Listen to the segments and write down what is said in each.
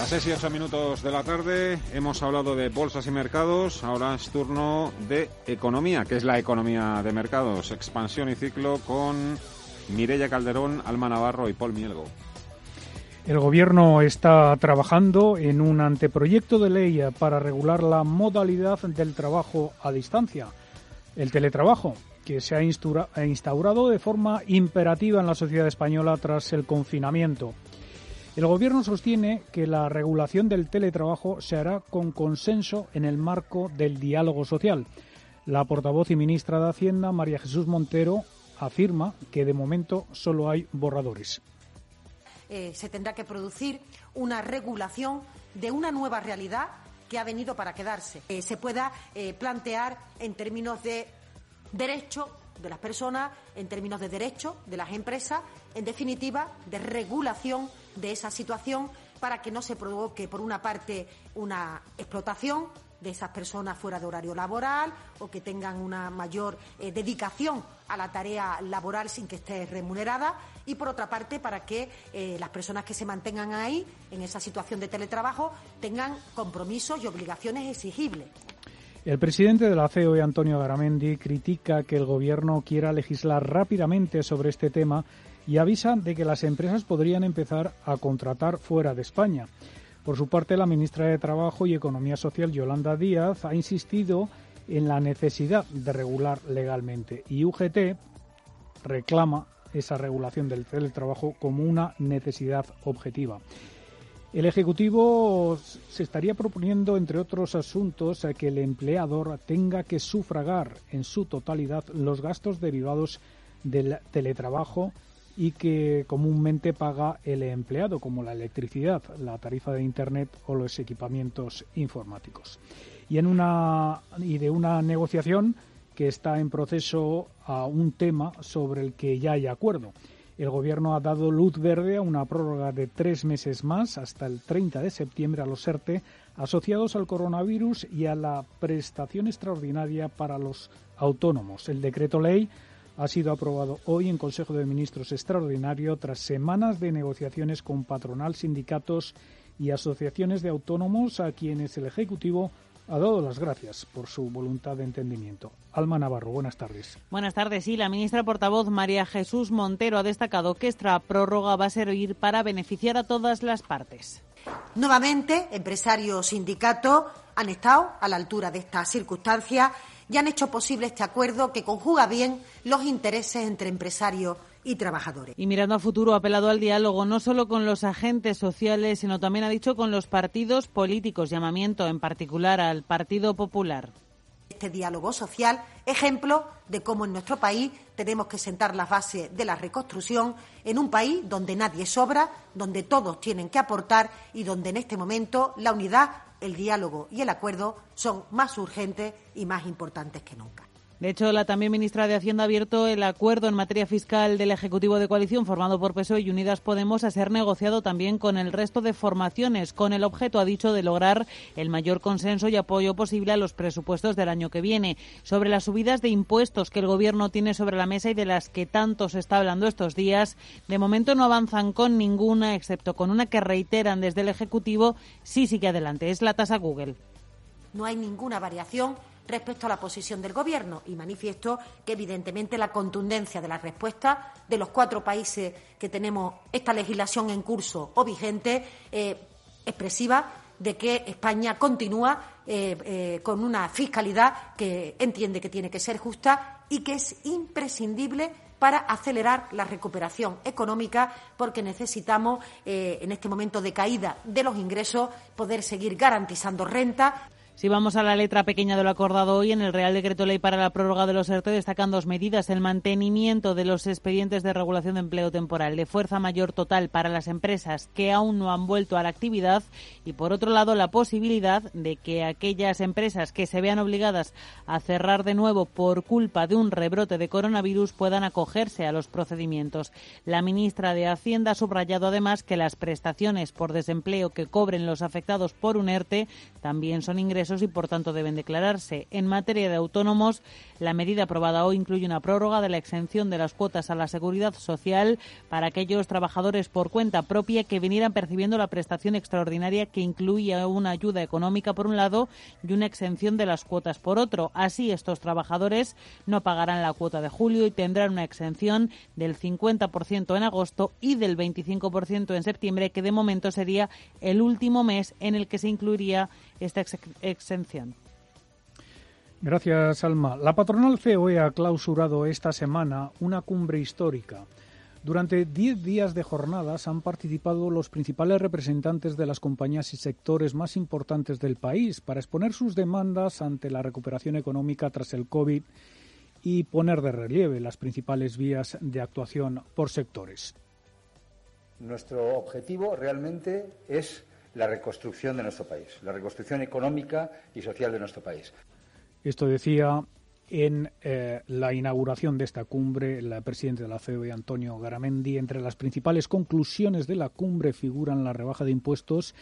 Las 6 y 8 minutos de la tarde hemos hablado de bolsas y mercados. Ahora es turno de economía, que es la economía de mercados. Expansión y ciclo con Mireya Calderón, Alma Navarro y Paul Mielgo. El Gobierno está trabajando en un anteproyecto de ley para regular la modalidad del trabajo a distancia, el teletrabajo, que se ha instaurado de forma imperativa en la sociedad española tras el confinamiento. El Gobierno sostiene que la regulación del teletrabajo se hará con consenso en el marco del diálogo social. La portavoz y ministra de Hacienda, María Jesús Montero, afirma que de momento solo hay borradores. Eh, se tendrá que producir una regulación de una nueva realidad que ha venido para quedarse. Eh, se pueda eh, plantear en términos de derecho de las personas, en términos de derecho de las empresas, en definitiva, de regulación de esa situación para que no se provoque, por una parte, una explotación de esas personas fuera de horario laboral o que tengan una mayor eh, dedicación a la tarea laboral sin que esté remunerada y por otra parte para que eh, las personas que se mantengan ahí en esa situación de teletrabajo tengan compromisos y obligaciones exigibles. El presidente de la COE, Antonio Garamendi, critica que el Gobierno quiera legislar rápidamente sobre este tema y avisa de que las empresas podrían empezar a contratar fuera de España. Por su parte, la ministra de Trabajo y Economía Social, Yolanda Díaz, ha insistido en la necesidad de regular legalmente y UGT reclama esa regulación del teletrabajo como una necesidad objetiva. El Ejecutivo se estaría proponiendo, entre otros asuntos, que el empleador tenga que sufragar en su totalidad los gastos derivados del teletrabajo y que comúnmente paga el empleado, como la electricidad, la tarifa de Internet o los equipamientos informáticos. Y, en una, y de una negociación que está en proceso a un tema sobre el que ya hay acuerdo. El Gobierno ha dado luz verde a una prórroga de tres meses más, hasta el 30 de septiembre, a los ERTE asociados al coronavirus y a la prestación extraordinaria para los autónomos. El decreto ley ha sido aprobado hoy en Consejo de Ministros extraordinario tras semanas de negociaciones con patronal, sindicatos y asociaciones de autónomos a quienes el Ejecutivo ha dado las gracias por su voluntad de entendimiento. Alma Navarro, buenas tardes. Buenas tardes. Sí, la ministra portavoz María Jesús Montero ha destacado que esta prórroga va a servir para beneficiar a todas las partes. Nuevamente, empresarios, sindicatos han estado a la altura de estas circunstancias y han hecho posible este acuerdo que conjuga bien los intereses entre empresarios y trabajadores. Y mirando a futuro, ha apelado al diálogo no solo con los agentes sociales, sino también ha dicho con los partidos políticos, llamamiento en particular al Partido Popular. Este diálogo social, ejemplo de cómo en nuestro país tenemos que sentar las bases de la reconstrucción en un país donde nadie sobra, donde todos tienen que aportar y donde en este momento la unidad el diálogo y el acuerdo son más urgentes y más importantes que nunca. De hecho, la también ministra de Hacienda ha abierto el acuerdo en materia fiscal del Ejecutivo de Coalición formado por PSOE y Unidas Podemos a ser negociado también con el resto de formaciones, con el objeto, ha dicho, de lograr el mayor consenso y apoyo posible a los presupuestos del año que viene. Sobre las subidas de impuestos que el Gobierno tiene sobre la mesa y de las que tanto se está hablando estos días, de momento no avanzan con ninguna, excepto con una que reiteran desde el Ejecutivo, sí sigue adelante. Es la tasa Google. no hay ninguna variación respecto a la posición del Gobierno y manifiesto que, evidentemente, la contundencia de la respuesta de los cuatro países que tenemos esta legislación en curso o vigente eh, expresiva de que España continúa eh, eh, con una fiscalidad que entiende que tiene que ser justa y que es imprescindible para acelerar la recuperación económica porque necesitamos, en este momento de caída de los ingresos, poder seguir garantizando renta. Si vamos a la letra pequeña de lo acordado hoy en el Real Decreto Ley para la prórroga de los ERTE, destacan dos medidas. El mantenimiento de los expedientes de regulación de empleo temporal de fuerza mayor total para las empresas que aún no han vuelto a la actividad y, por otro lado, la posibilidad de que aquellas empresas que se vean obligadas a cerrar de nuevo por culpa de un rebrote de coronavirus puedan acogerse a los procedimientos. La ministra de Hacienda ha subrayado además que las prestaciones por desempleo que cobren los afectados por un ERTE también son ingresos y, por tanto, deben declararse. En materia de autónomos, la medida aprobada hoy incluye una prórroga de la exención de las cuotas a la seguridad social para aquellos trabajadores por cuenta propia que vinieran percibiendo la prestación extraordinaria que incluía una ayuda económica por un lado y una exención de las cuotas por otro. Así, estos trabajadores no pagarán la cuota de julio y tendrán una exención del 50% en agosto y del 25% en septiembre, que de momento sería el último mes en el que se incluiría esta exención. Gracias, Alma. La patronal COE ha clausurado esta semana una cumbre histórica. Durante diez días de jornadas han participado los principales representantes de las compañías y sectores más importantes del país para exponer sus demandas ante la recuperación económica tras el COVID y poner de relieve las principales vías de actuación por sectores. Nuestro objetivo realmente es la reconstrucción de nuestro país, la reconstrucción económica y social de nuestro país. Esto decía en eh, la inauguración de esta cumbre el presidente de la COE, Antonio Garamendi. Entre las principales conclusiones de la cumbre figuran la rebaja de impuestos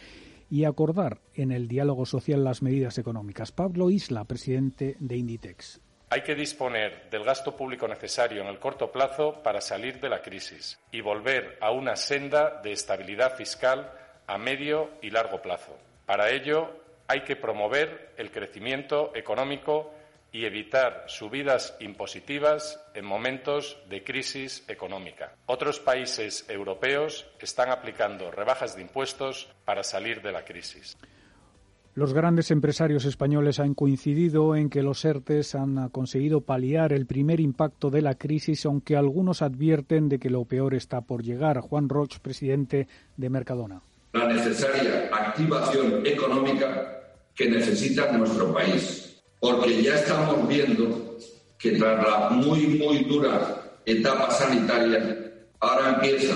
y acordar en el diálogo social las medidas económicas. Pablo Isla, presidente de Inditex. Hay que disponer del gasto público necesario en el corto plazo para salir de la crisis y volver a una senda de estabilidad fiscal a medio y largo plazo. Para ello, hay que promover el crecimiento económico y evitar subidas impositivas en momentos de crisis económica. Otros países europeos están aplicando rebajas de impuestos para salir de la crisis. Los grandes empresarios españoles han coincidido en que los ERTES han conseguido paliar el primer impacto de la crisis, aunque algunos advierten de que lo peor está por llegar. Juan Roch, presidente de Mercadona la necesaria activación económica que necesita nuestro país, porque ya estamos viendo que tras la muy, muy dura etapa sanitaria, ahora empieza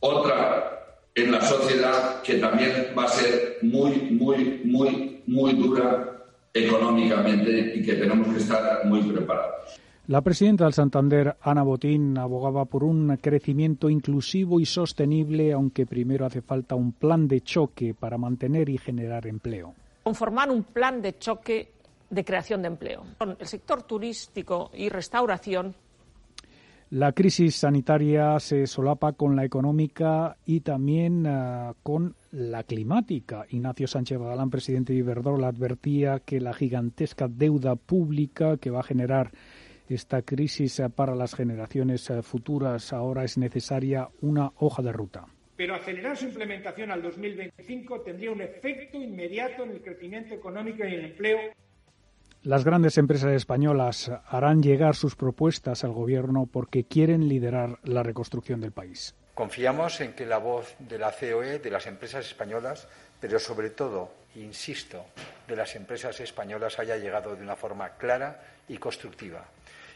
otra en la sociedad que también va a ser muy, muy, muy, muy dura económicamente y que tenemos que estar muy preparados. La presidenta del Santander, Ana Botín, abogaba por un crecimiento inclusivo y sostenible, aunque primero hace falta un plan de choque para mantener y generar empleo. Conformar un plan de choque de creación de empleo. El sector turístico y restauración la crisis sanitaria se solapa con la económica y también uh, con la climática. Ignacio Sánchez Badalán, presidente de Iberdrola, advertía que la gigantesca deuda pública que va a generar esta crisis eh, para las generaciones eh, futuras. Ahora es necesaria una hoja de ruta. Pero acelerar su implementación al 2025 tendría un efecto inmediato en el crecimiento económico y el empleo. Las grandes empresas españolas harán llegar sus propuestas al Gobierno porque quieren liderar la reconstrucción del país. Confiamos en que la voz de la COE, de las empresas españolas, pero sobre todo, insisto, de las empresas españolas haya llegado de una forma clara y constructiva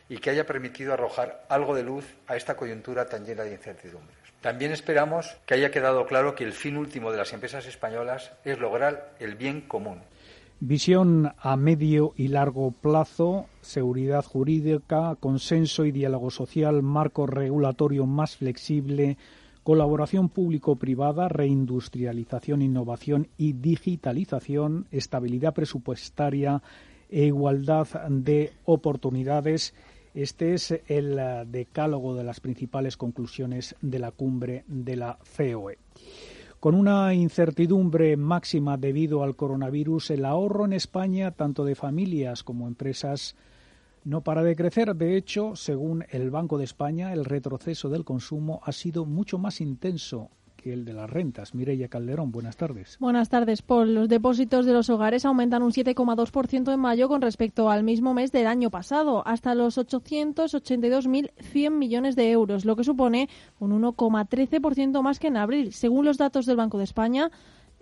y que haya permitido arrojar algo de luz a esta coyuntura tan llena de incertidumbres. También esperamos que haya quedado claro que el fin último de las empresas españolas es lograr el bien común. Visión a medio y largo plazo, seguridad jurídica, consenso y diálogo social, marco regulatorio más flexible, colaboración público-privada, reindustrialización, innovación y digitalización, estabilidad presupuestaria e igualdad de oportunidades este es el eh, decálogo de las principales conclusiones de la cumbre de la COE. Con una incertidumbre máxima debido al coronavirus, el ahorro en España, tanto de familias como empresas, no para de crecer. De hecho, según el Banco de España, el retroceso del consumo ha sido mucho más intenso el de las rentas. Mireya Calderón, buenas tardes. Buenas tardes, Paul. Los depósitos de los hogares aumentan un 7,2% en mayo con respecto al mismo mes del año pasado, hasta los 882.100 millones de euros, lo que supone un 1,13% más que en abril. Según los datos del Banco de España,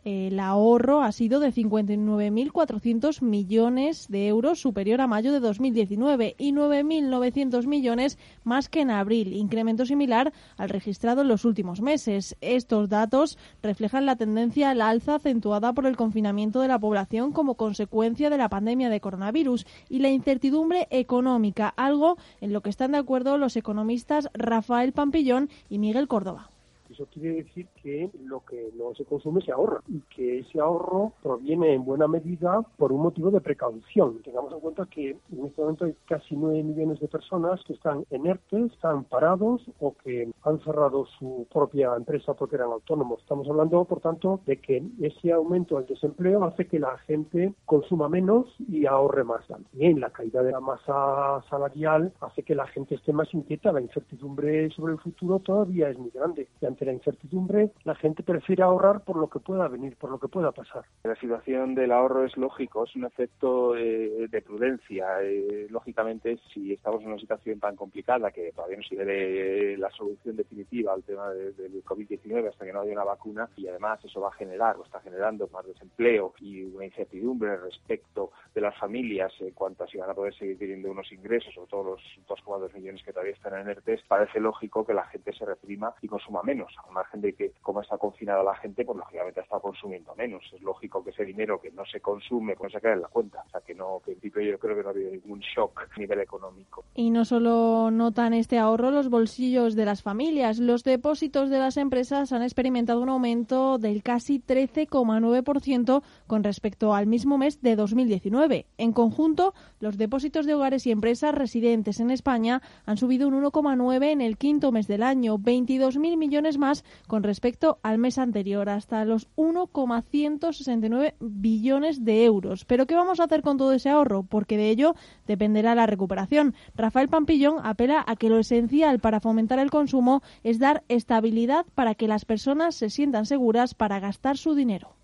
el ahorro ha sido de 59.400 millones de euros, superior a mayo de 2019, y 9.900 millones más que en abril, incremento similar al registrado en los últimos meses. Estos datos reflejan la tendencia al alza acentuada por el confinamiento de la población como consecuencia de la pandemia de coronavirus y la incertidumbre económica, algo en lo que están de acuerdo los economistas Rafael Pampillón y Miguel Córdoba. Eso quiere decir que lo que no se consume se ahorra y que ese ahorro proviene en buena medida por un motivo de precaución. Tengamos en cuenta que en este momento hay casi 9 millones de personas que están en ERTE, están parados o que han cerrado su propia empresa porque eran autónomos. Estamos hablando, por tanto, de que ese aumento del desempleo hace que la gente consuma menos y ahorre más. También la caída de la masa salarial hace que la gente esté más inquieta. La incertidumbre sobre el futuro todavía es muy grande. Y ante la incertidumbre, la gente prefiere ahorrar por lo que pueda venir, por lo que pueda pasar. La situación del ahorro es lógico, es un efecto eh, de prudencia. Eh, lógicamente, si estamos en una situación tan complicada que todavía no se ve la solución definitiva al tema del COVID-19 hasta que no haya una vacuna y además eso va a generar o está generando más desempleo y una incertidumbre respecto de las familias en cuanto a van a poder seguir teniendo unos ingresos, sobre todo los 2,2 millones que todavía están en ERTES, parece lógico que la gente se reprima y consuma menos al margen de que como está confinada la gente, pues lógicamente está consumiendo menos. Es lógico que ese dinero que no se consume, pues se queda en la cuenta. O sea que no, que en principio yo creo que no ha habido ningún shock a nivel económico. Y no solo notan este ahorro los bolsillos de las familias, los depósitos de las empresas han experimentado un aumento del casi 13,9% con respecto al mismo mes de 2019. En conjunto, los depósitos de hogares y empresas residentes en España han subido un 1,9 en el quinto mes del año, 22.000 millones más con respecto al mes anterior, hasta los 1,169 billones de euros. Pero ¿qué vamos a hacer con todo ese ahorro? Porque de ello dependerá la recuperación. Rafael Pampillón apela a que lo esencial para fomentar el consumo es dar estabilidad para que las personas se sientan seguras para gastar su dinero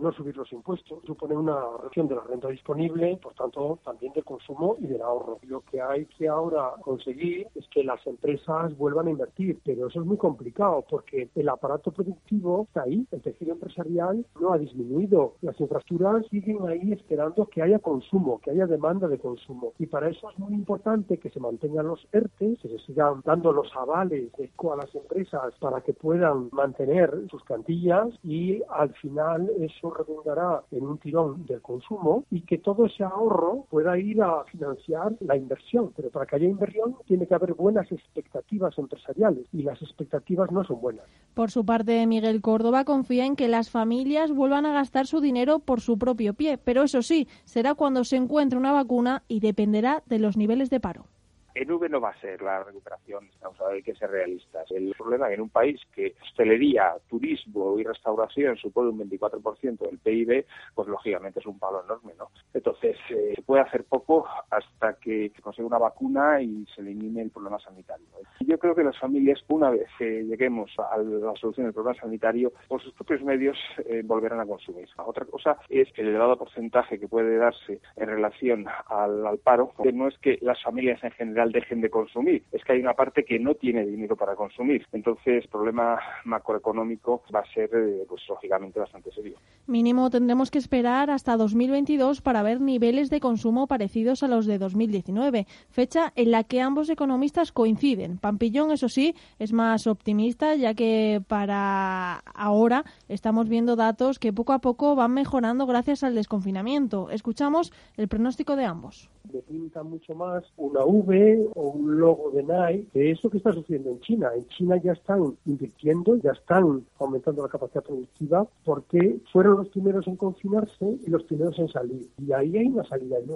no subir los impuestos supone una reducción de la renta disponible, por tanto, también del consumo y del ahorro. Lo que hay que ahora conseguir es que las empresas vuelvan a invertir, pero eso es muy complicado porque el aparato productivo está ahí, el tejido empresarial no ha disminuido, las infraestructuras siguen ahí esperando que haya consumo, que haya demanda de consumo. Y para eso es muy importante que se mantengan los ERTE, que se sigan dando los avales a las empresas para que puedan mantener sus plantillas y al final eso redundará en un tirón del consumo y que todo ese ahorro pueda ir a financiar la inversión. Pero para que haya inversión tiene que haber buenas expectativas empresariales y las expectativas no son buenas. Por su parte, Miguel Córdoba confía en que las familias vuelvan a gastar su dinero por su propio pie, pero eso sí, será cuando se encuentre una vacuna y dependerá de los niveles de paro. En V no va a ser la recuperación, estamos hay que ser realistas. El problema es que en un país que hostelería, turismo y restauración supone un 24% del PIB, pues lógicamente es un palo enorme, ¿no? Entonces, eh, se puede hacer poco hasta que se consiga una vacuna y se elimine el problema sanitario. Yo creo que las familias, una vez que lleguemos a la solución del problema sanitario, por sus propios medios eh, volverán a consumir. Otra cosa es el elevado porcentaje que puede darse en relación al, al paro, que no es que las familias en general dejen de consumir. Es que hay una parte que no tiene dinero para consumir. Entonces, el problema macroeconómico va a ser, eh, pues lógicamente, bastante serio. Mínimo tendremos que esperar hasta 2022 para ver niveles de consumo parecidos a los de 2019, fecha en la que ambos economistas coinciden. Pampillón, eso sí, es más optimista, ya que para ahora estamos viendo datos que poco a poco van mejorando gracias al desconfinamiento. Escuchamos el pronóstico de ambos. Me pinta mucho más una V o un logo de Nike, que eso que está sucediendo en China. En China ya están invirtiendo, ya están aumentando la capacidad productiva porque fueron los primeros en confinarse y los primeros en salir. Y ahí hay una salida en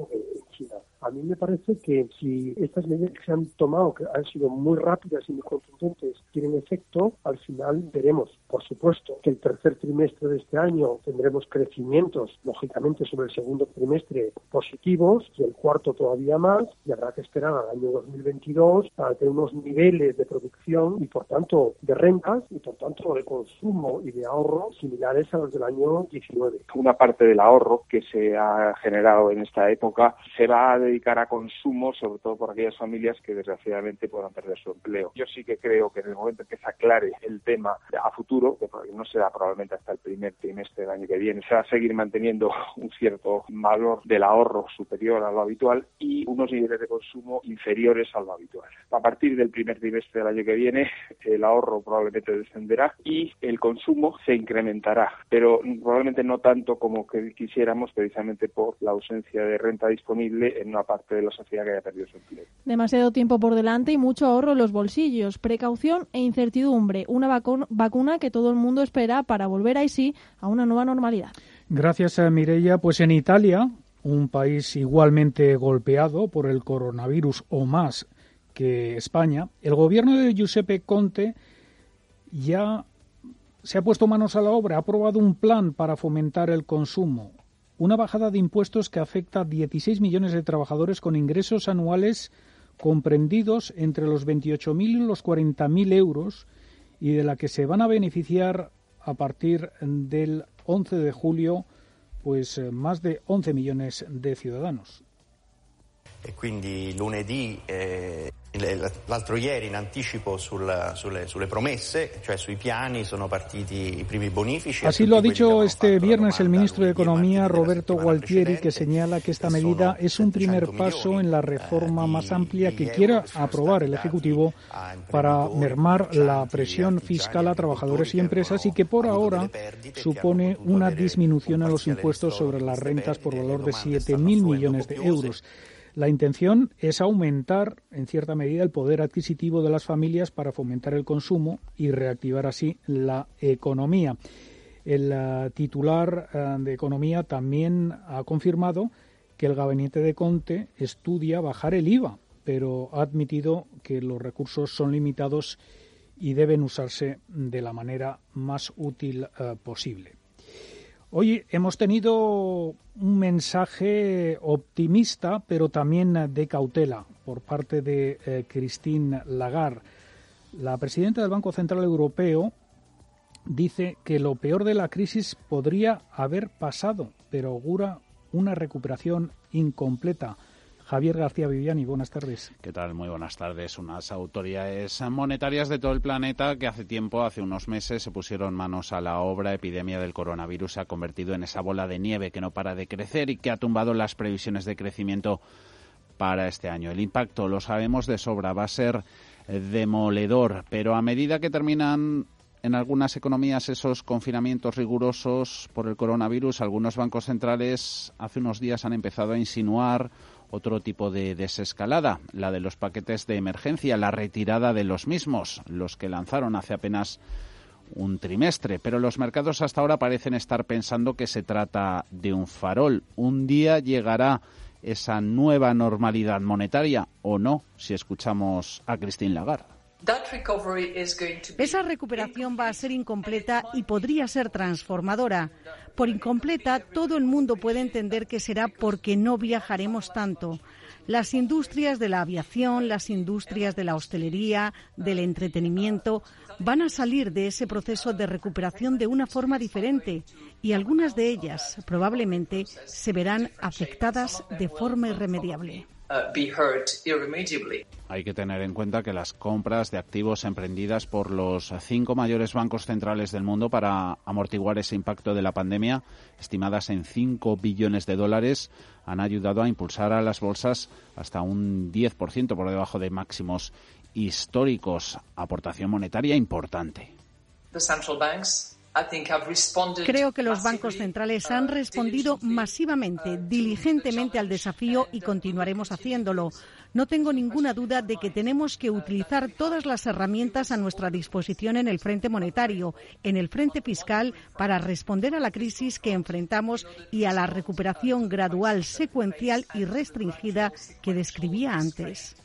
China. A mí me parece que si estas medidas que se han tomado, que han sido muy rápidas y muy contundentes, tienen efecto, al final veremos, por supuesto, que el tercer trimestre de este año tendremos crecimientos, lógicamente, sobre el segundo trimestre positivos y el cuarto todavía más, y habrá que esperar al año 2022 para tener unos niveles de producción y, por tanto, de rentas y, por tanto, de consumo y de ahorro similares a los del año 19. Una parte del ahorro que se ha generado en esta época se va a dedicar a consumo, sobre todo por aquellas familias que desgraciadamente puedan perder su empleo. Yo sí que creo que en el momento en que se aclare el tema a futuro, que no será probablemente hasta el primer trimestre del año que viene, se va a seguir manteniendo un cierto valor del ahorro superior a lo habitual y unos niveles de consumo inferiores a lo habitual. A partir del primer trimestre del año que viene, el ahorro probablemente descenderá y el consumo se incrementará, pero probablemente no tanto como que quisiéramos, precisamente por la ausencia de renta disponible en una parte de la sociedad que haya perdido su empleo. Demasiado tiempo por delante y mucho ahorro en los bolsillos, precaución e incertidumbre. Una vacuna que todo el mundo espera para volver ahí sí a una nueva normalidad. Gracias, a Mireia. Pues en Italia, un país igualmente golpeado por el coronavirus o más que España, el gobierno de Giuseppe Conte ya se ha puesto manos a la obra, ha aprobado un plan para fomentar el consumo, una bajada de impuestos que afecta a 16 millones de trabajadores con ingresos anuales comprendidos entre los 28.000 y los 40.000 euros y de la que se van a beneficiar a partir del 11 de julio pues eh, más de 11 millones de ciudadanos. E quindi lunedì eh, L'altro ieri in anticipo sul, sulle, sulle, promesse, cioè sui piani, sono partiti i primi bonifici. Así lo ha dicho este viernes el ministro de Economía, Roberto Gualtieri, que señala que esta medida es un primer paso en la reforma más amplia que quiera aprobar el Ejecutivo para mermar la presión fiscal a trabajadores y empresas y que por ahora supone una disminución a los impuestos sobre las rentas por valor de 7.000 millones de euros. La intención es aumentar, en cierta medida, el poder adquisitivo de las familias para fomentar el consumo y reactivar así la economía. El uh, titular uh, de Economía también ha confirmado que el gabinete de Conte estudia bajar el IVA, pero ha admitido que los recursos son limitados y deben usarse de la manera más útil uh, posible. Hoy hemos tenido un mensaje optimista, pero también de cautela por parte de eh, Christine Lagarde. La presidenta del Banco Central Europeo dice que lo peor de la crisis podría haber pasado, pero augura una recuperación incompleta. Javier García Viviani, buenas tardes. ¿Qué tal? Muy buenas tardes. Unas autoridades monetarias de todo el planeta que hace tiempo, hace unos meses, se pusieron manos a la obra. Epidemia del coronavirus se ha convertido en esa bola de nieve que no para de crecer y que ha tumbado las previsiones de crecimiento para este año. El impacto, lo sabemos de sobra, va a ser demoledor, pero a medida que terminan en algunas economías esos confinamientos rigurosos por el coronavirus, algunos bancos centrales hace unos días han empezado a insinuar otro tipo de desescalada, la de los paquetes de emergencia, la retirada de los mismos, los que lanzaron hace apenas un trimestre, pero los mercados hasta ahora parecen estar pensando que se trata de un farol. Un día llegará esa nueva normalidad monetaria o no, si escuchamos a Christine Lagarde. Esa recuperación va a ser incompleta y podría ser transformadora. Por incompleta, todo el mundo puede entender que será porque no viajaremos tanto. Las industrias de la aviación, las industrias de la hostelería, del entretenimiento, van a salir de ese proceso de recuperación de una forma diferente y algunas de ellas probablemente se verán afectadas de forma irremediable. Uh, Hay que tener en cuenta que las compras de activos emprendidas por los cinco mayores bancos centrales del mundo para amortiguar ese impacto de la pandemia, estimadas en 5 billones de dólares, han ayudado a impulsar a las bolsas hasta un 10% por debajo de máximos históricos. Aportación monetaria importante. Creo que los bancos centrales han respondido masivamente, diligentemente al desafío y continuaremos haciéndolo. No tengo ninguna duda de que tenemos que utilizar todas las herramientas a nuestra disposición en el frente monetario, en el frente fiscal, para responder a la crisis que enfrentamos y a la recuperación gradual, secuencial y restringida que describía antes.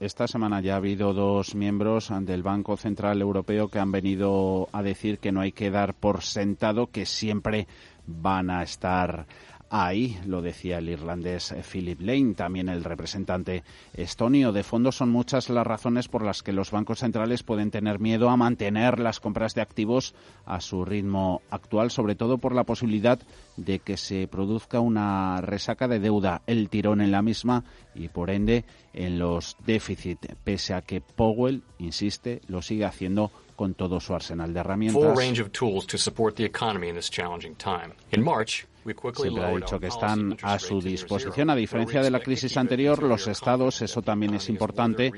Esta semana ya ha habido dos miembros del Banco Central Europeo que han venido a decir que no hay que dar por sentado que siempre van a estar Ahí lo decía el irlandés Philip Lane, también el representante estonio. De fondo son muchas las razones por las que los bancos centrales pueden tener miedo a mantener las compras de activos a su ritmo actual, sobre todo por la posibilidad de que se produzca una resaca de deuda, el tirón en la misma y por ende en los déficits, pese a que Powell, insiste, lo sigue haciendo con todo su arsenal de herramientas. Siempre ha dicho que están a su disposición. A diferencia de la crisis anterior, los estados, eso también es importante,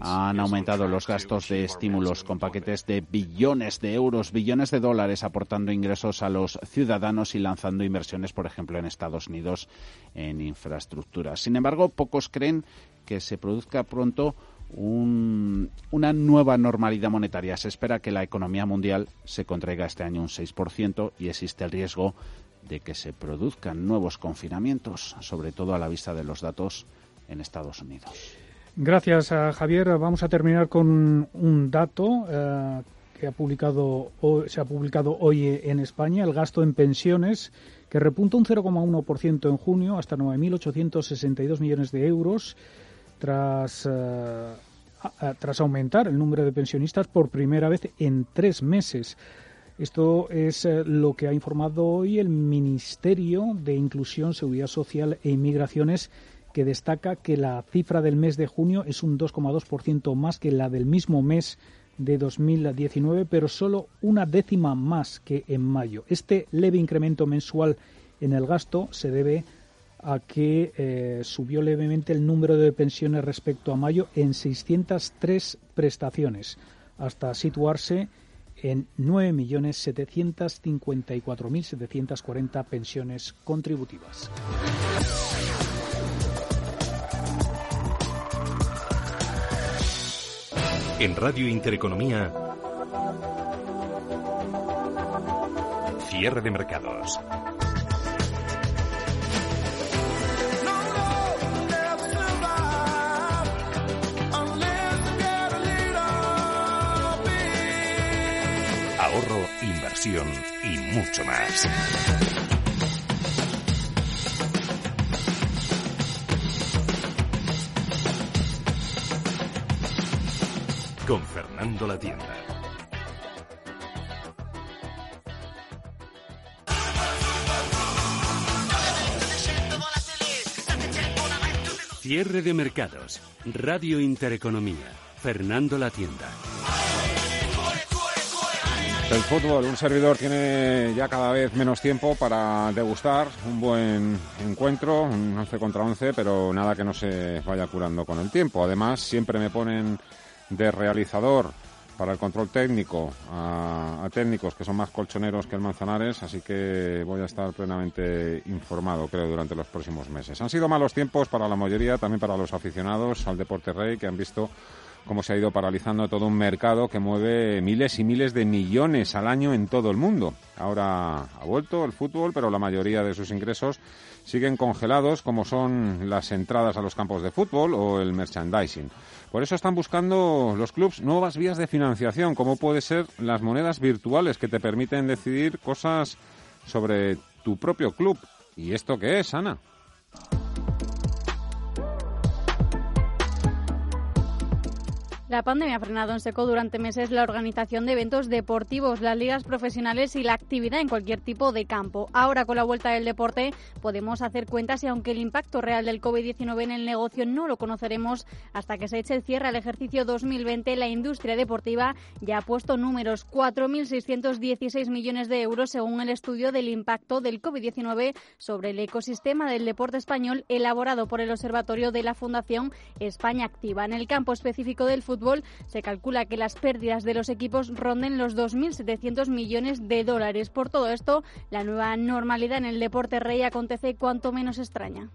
han aumentado los gastos de estímulos con paquetes de billones de euros, billones de dólares, aportando ingresos a los ciudadanos y lanzando inversiones, por ejemplo, en Estados Unidos en infraestructura. Sin embargo, pocos creen que se produzca pronto una nueva normalidad monetaria. Se espera que la economía mundial se contraiga este año un 6% y existe el riesgo de que se produzcan nuevos confinamientos, sobre todo a la vista de los datos en Estados Unidos. Gracias, a Javier. Vamos a terminar con un dato eh, que ha publicado, se ha publicado hoy en España, el gasto en pensiones, que repunta un 0,1% en junio hasta 9.862 millones de euros, tras, eh, tras aumentar el número de pensionistas por primera vez en tres meses. Esto es eh, lo que ha informado hoy el Ministerio de Inclusión, Seguridad Social e Inmigraciones, que destaca que la cifra del mes de junio es un 2,2% más que la del mismo mes de 2019, pero solo una décima más que en mayo. Este leve incremento mensual en el gasto se debe a que eh, subió levemente el número de pensiones respecto a mayo en 603 prestaciones, hasta situarse en 9.754.740 pensiones contributivas. En Radio Intereconomía, cierre de mercados. Inversión y mucho más. Con Fernando La Tienda. Cierre de mercados. Radio Intereconomía. Fernando La Tienda. El fútbol, un servidor tiene ya cada vez menos tiempo para degustar un buen encuentro, un 11 contra 11, pero nada que no se vaya curando con el tiempo. Además, siempre me ponen de realizador para el control técnico a, a, técnicos que son más colchoneros que el Manzanares, así que voy a estar plenamente informado, creo, durante los próximos meses. Han sido malos tiempos para la mayoría, también para los aficionados al deporte rey, que han visto cómo se ha ido paralizando todo un mercado que mueve miles y miles de millones al año en todo el mundo. Ahora ha vuelto el fútbol, pero la mayoría de sus ingresos siguen congelados, como son las entradas a los campos de fútbol o el merchandising. Por eso están buscando los clubes nuevas vías de financiación, como puede ser las monedas virtuales que te permiten decidir cosas sobre tu propio club. ¿Y esto qué es, Ana? La pandemia ha frenado en seco durante meses la organización de eventos deportivos, las ligas profesionales y la actividad en cualquier tipo de campo. Ahora, con la vuelta del deporte, podemos hacer cuentas y aunque el impacto real del COVID-19 en el negocio no lo conoceremos hasta que se eche el cierre al ejercicio 2020, la industria deportiva ya ha puesto números, 4.616 millones de euros según el estudio del impacto del COVID-19 sobre el ecosistema del deporte español elaborado por el Observatorio de la Fundación España Activa. En el campo específico del fútbol, se calcula que las pérdidas de los equipos ronden los 2.700 millones de dólares. Por todo esto, la nueva normalidad en el deporte rey acontece cuanto menos extraña.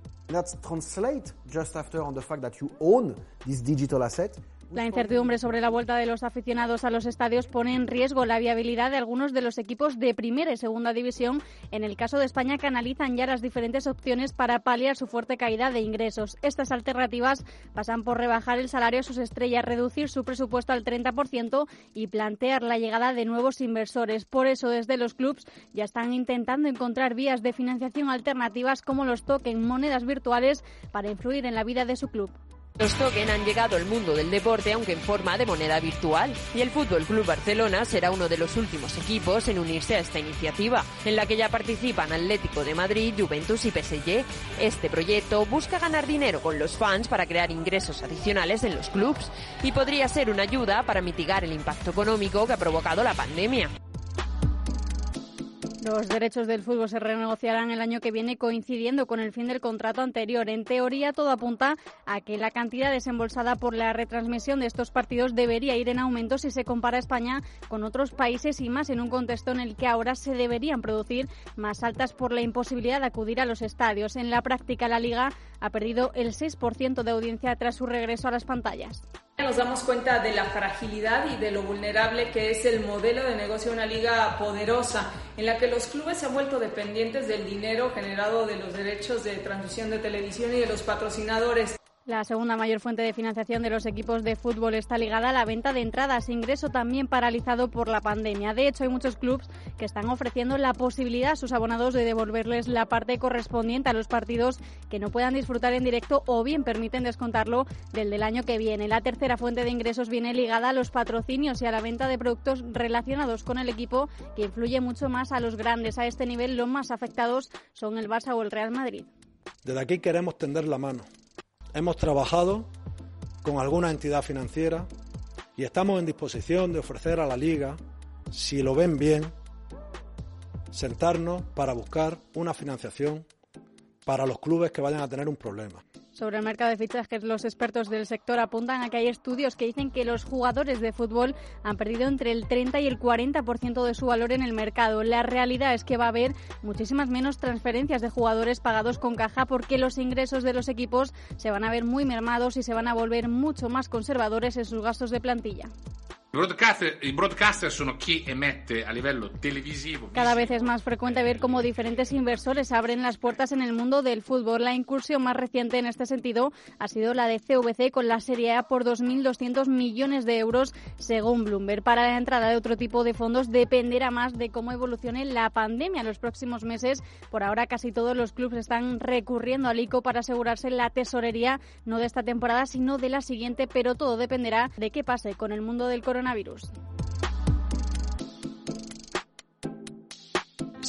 La incertidumbre sobre la vuelta de los aficionados a los estadios pone en riesgo la viabilidad de algunos de los equipos de primera y segunda división. En el caso de España, que analizan ya las diferentes opciones para paliar su fuerte caída de ingresos. Estas alternativas pasan por rebajar el salario a sus estrellas, reducir su presupuesto al 30% y plantear la llegada de nuevos inversores. Por eso, desde los clubes ya están intentando encontrar vías de financiación alternativas como los token, monedas virtuales, para influir en la vida de su club. Los token han llegado al mundo del deporte, aunque en forma de moneda virtual, y el Fútbol Club Barcelona será uno de los últimos equipos en unirse a esta iniciativa, en la que ya participan Atlético de Madrid, Juventus y PSG. Este proyecto busca ganar dinero con los fans para crear ingresos adicionales en los clubs y podría ser una ayuda para mitigar el impacto económico que ha provocado la pandemia. Los derechos del fútbol se renegociarán el año que viene coincidiendo con el fin del contrato anterior. En teoría, todo apunta a que la cantidad desembolsada por la retransmisión de estos partidos debería ir en aumento si se compara España con otros países y más en un contexto en el que ahora se deberían producir más altas por la imposibilidad de acudir a los estadios. En la práctica, la Liga ha perdido el 6% de audiencia tras su regreso a las pantallas. Nos damos cuenta de la fragilidad y de lo vulnerable que es el modelo de negocio de una liga poderosa, en la que los clubes se han vuelto dependientes del dinero generado de los derechos de transmisión de televisión y de los patrocinadores. La segunda mayor fuente de financiación de los equipos de fútbol está ligada a la venta de entradas, ingreso también paralizado por la pandemia. De hecho, hay muchos clubes que están ofreciendo la posibilidad a sus abonados de devolverles la parte correspondiente a los partidos que no puedan disfrutar en directo o bien permiten descontarlo del del año que viene. La tercera fuente de ingresos viene ligada a los patrocinios y a la venta de productos relacionados con el equipo, que influye mucho más a los grandes. A este nivel, los más afectados son el Barça o el Real Madrid. Desde aquí queremos tender la mano Hemos trabajado con alguna entidad financiera y estamos en disposición de ofrecer a la liga, si lo ven bien, sentarnos para buscar una financiación para los clubes que vayan a tener un problema. Sobre el mercado de fichajes, los expertos del sector apuntan a que hay estudios que dicen que los jugadores de fútbol han perdido entre el 30 y el 40% de su valor en el mercado. La realidad es que va a haber muchísimas menos transferencias de jugadores pagados con caja porque los ingresos de los equipos se van a ver muy mermados y se van a volver mucho más conservadores en sus gastos de plantilla. I broadcaster sono chi emette a livello televisivo. Cada vez es más frecuente ver cómo diferentes inversores abren las puertas en el mundo del fútbol. La incursión más reciente en este sentido ha sido la de CVC con la Serie A por 2.200 millones de euros, según Bloomberg. Para la entrada de otro tipo de fondos dependerá más de cómo evolucione la pandemia en los próximos meses. Por ahora casi todos los clubes están recurriendo al ICO para asegurarse la tesorería no de esta temporada, sino de la siguiente, pero todo dependerá de qué pase con el mundo del coronavirus coronavirus.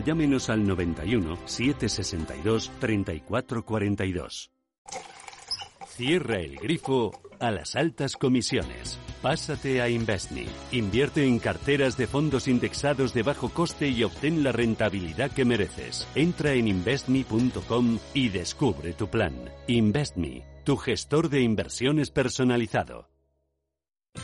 llámenos al 91 762 3442. Cierra el grifo a las altas comisiones. Pásate a Investme. Invierte en carteras de fondos indexados de bajo coste y obtén la rentabilidad que mereces. Entra en investme.com y descubre tu plan. Investme, tu gestor de inversiones personalizado.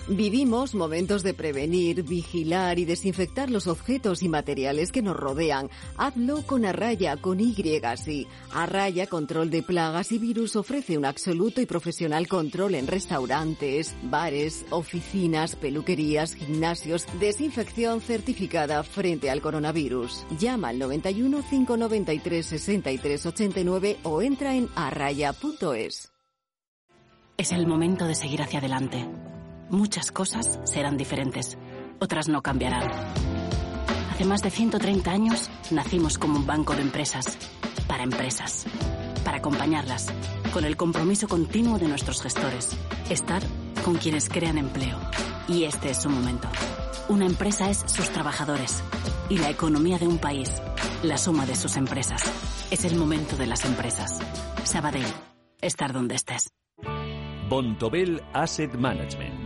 Vivimos momentos de prevenir, vigilar y desinfectar los objetos y materiales que nos rodean. Hazlo con Arraya, con Y, sí. Arraya Control de Plagas y Virus ofrece un absoluto y profesional control en restaurantes, bares, oficinas, peluquerías, gimnasios, desinfección certificada frente al coronavirus. Llama al 91 593 63 89 o entra en arraya.es. Es el momento de seguir hacia adelante muchas cosas serán diferentes, otras no cambiarán. Hace más de 130 años nacimos como un banco de empresas, para empresas, para acompañarlas, con el compromiso continuo de nuestros gestores, estar con quienes crean empleo. Y este es su momento. Una empresa es sus trabajadores. Y la economía de un país, la suma de sus empresas. Es el momento de las empresas. Sabadell, estar donde estés. Bontobel Asset Management.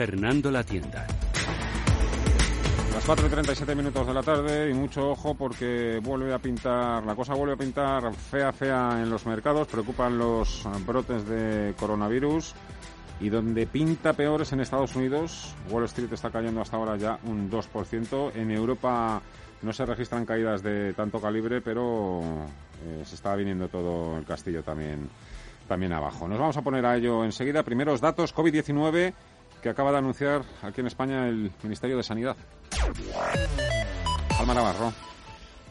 Fernando La Tienda. Las 4 y 37 minutos de la tarde y mucho ojo porque vuelve a pintar, la cosa vuelve a pintar fea, fea en los mercados. Preocupan los brotes de coronavirus y donde pinta peor es en Estados Unidos. Wall Street está cayendo hasta ahora ya un 2%. En Europa no se registran caídas de tanto calibre, pero eh, se está viniendo todo el castillo también, también abajo. Nos vamos a poner a ello enseguida. Primeros datos COVID-19 que acaba de anunciar aquí en España el Ministerio de Sanidad. Alma Navarro.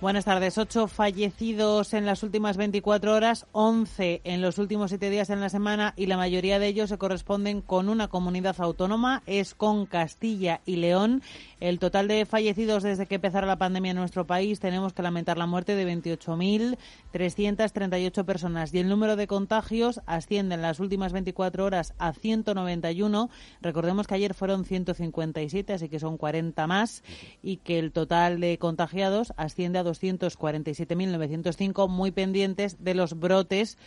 Buenas tardes. Ocho fallecidos en las últimas 24 horas, 11 en los últimos siete días en la semana y la mayoría de ellos se corresponden con una comunidad autónoma, es con Castilla y León. El total de fallecidos desde que empezara la pandemia en nuestro país tenemos que lamentar la muerte de 28.338 personas y el número de contagios asciende en las últimas 24 horas a 191. Recordemos que ayer fueron 157, así que son 40 más y que el total de contagiados asciende a 247.905 muy pendientes de los brotes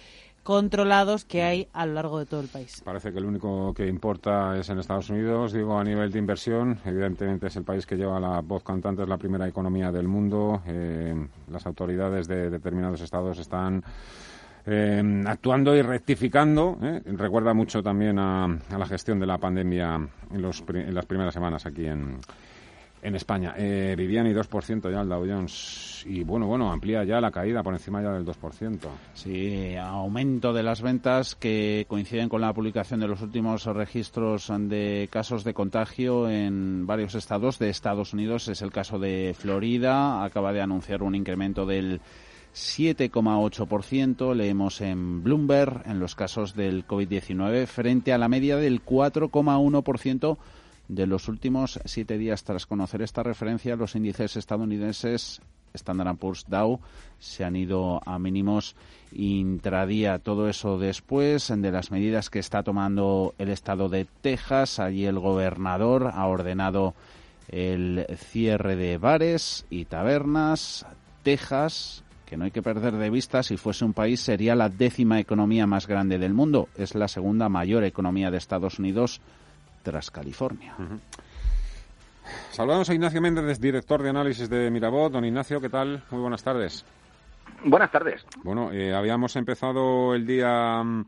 controlados que hay a lo largo de todo el país. Parece que el único que importa es en Estados Unidos, digo, a nivel de inversión. Evidentemente es el país que lleva la voz cantante, es la primera economía del mundo. Eh, las autoridades de determinados estados están eh, actuando y rectificando. ¿eh? Recuerda mucho también a, la gestión de la pandemia en, los, en las primeras semanas aquí en, en España. Eh, Viviani 2% ya el Dow Jones y bueno, bueno, amplía ya la caída por encima ya del 2%. Sí, aumento de las ventas que coinciden con la publicación de los últimos registros de casos de contagio en varios estados de Estados Unidos. Es el caso de Florida, acaba de anunciar un incremento del 7,8%, leemos en Bloomberg, en los casos del COVID-19, frente a la media del 4,1% de los últimos siete días. Tras conocer esta referencia, los índices estadounidenses Standard Poor's Dow se han ido a mínimos intradía. Todo eso después de las medidas que está tomando el estado de Texas. Allí el gobernador ha ordenado el cierre de bares y tabernas. Texas, que no hay que perder de vista, si fuese un país sería la décima economía más grande del mundo. Es la segunda mayor economía de Estados Unidos tras California. Saludamos a Ignacio Méndez, director de análisis de Mirabot. Don Ignacio, ¿qué tal? Muy buenas tardes. Buenas tardes. Bueno, eh, habíamos empezado el día mm,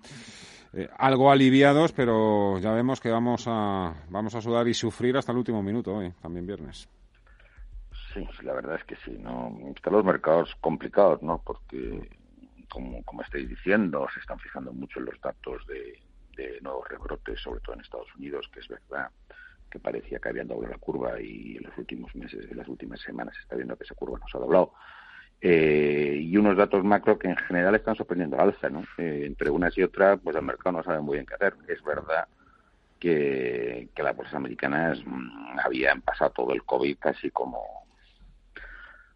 eh, algo aliviados, pero ya vemos que vamos a, vamos a sudar y sufrir hasta el último minuto hoy, también viernes. Sí, la verdad es que sí, ¿no? Están los mercados complicados, ¿no? Porque, como, como estáis diciendo, se están fijando mucho en los datos de, de nuevos rebrotes, sobre todo en Estados Unidos, que es verdad que parecía que habían doblado la curva y en los últimos meses, en las últimas semanas, se está viendo que esa curva no se ha doblado. Eh, y unos datos macro que en general están sorprendiendo al alza, ¿no? Eh, entre unas y otras, pues el mercado no sabe muy bien qué hacer. Es verdad que, que las bolsas americanas mm, habían pasado todo el COVID casi como